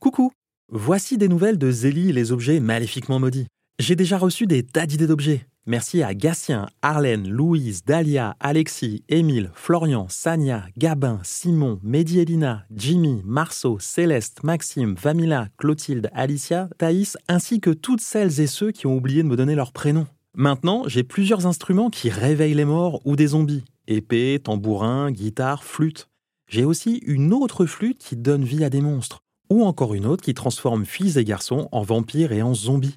Coucou Voici des nouvelles de Zélie et les objets maléfiquement maudits. J'ai déjà reçu des tas d'idées d'objets. Merci à Gatien, Arlène, Louise, Dalia, Alexis, Émile, Florian, Sania, Gabin, Simon, Mehdi Jimmy, Marceau, Céleste, Maxime, Vamila, Clotilde, Alicia, Thaïs, ainsi que toutes celles et ceux qui ont oublié de me donner leur prénom. Maintenant, j'ai plusieurs instruments qui réveillent les morts ou des zombies. Épée, tambourin, guitare, flûte. J'ai aussi une autre flûte qui donne vie à des monstres ou encore une autre qui transforme filles et garçons en vampires et en zombies.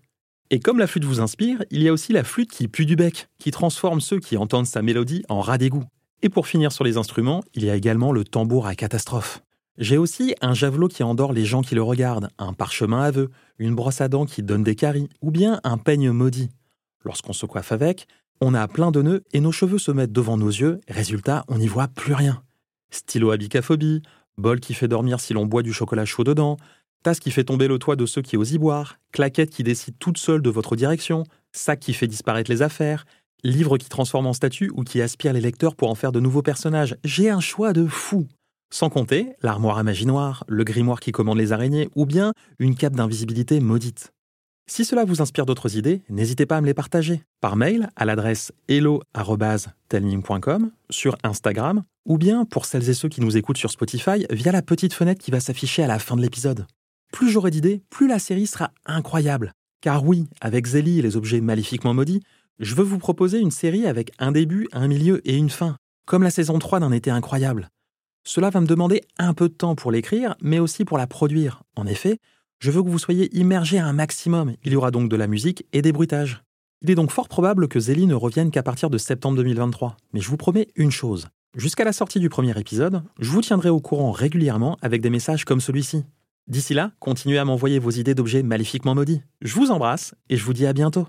Et comme la flûte vous inspire, il y a aussi la flûte qui pue du bec, qui transforme ceux qui entendent sa mélodie en rat d'égout. Et pour finir sur les instruments, il y a également le tambour à catastrophe. J'ai aussi un javelot qui endort les gens qui le regardent, un parchemin aveu, une brosse à dents qui donne des caries, ou bien un peigne maudit. Lorsqu'on se coiffe avec, on a plein de nœuds et nos cheveux se mettent devant nos yeux, résultat, on n'y voit plus rien. Stylo à bol qui fait dormir si l'on boit du chocolat chaud dedans, tasse qui fait tomber le toit de ceux qui osent y boire, claquette qui décide toute seule de votre direction, sac qui fait disparaître les affaires, livre qui transforme en statue ou qui aspire les lecteurs pour en faire de nouveaux personnages. J'ai un choix de fou. Sans compter l'armoire à magie noire, le grimoire qui commande les araignées ou bien une cape d'invisibilité maudite. Si cela vous inspire d'autres idées, n'hésitez pas à me les partager par mail à l'adresse hello@telming.com, sur Instagram ou bien pour celles et ceux qui nous écoutent sur Spotify via la petite fenêtre qui va s'afficher à la fin de l'épisode. Plus j'aurai d'idées, plus la série sera incroyable. Car oui, avec Zélie et les objets maléfiquement maudits, je veux vous proposer une série avec un début, un milieu et une fin, comme la saison 3 d'un été incroyable. Cela va me demander un peu de temps pour l'écrire, mais aussi pour la produire. En effet, je veux que vous soyez immergés à un maximum. Il y aura donc de la musique et des bruitages. Il est donc fort probable que Zélie ne revienne qu'à partir de septembre 2023. Mais je vous promets une chose. Jusqu'à la sortie du premier épisode, je vous tiendrai au courant régulièrement avec des messages comme celui-ci. D'ici là, continuez à m'envoyer vos idées d'objets maléfiquement maudits. Je vous embrasse et je vous dis à bientôt.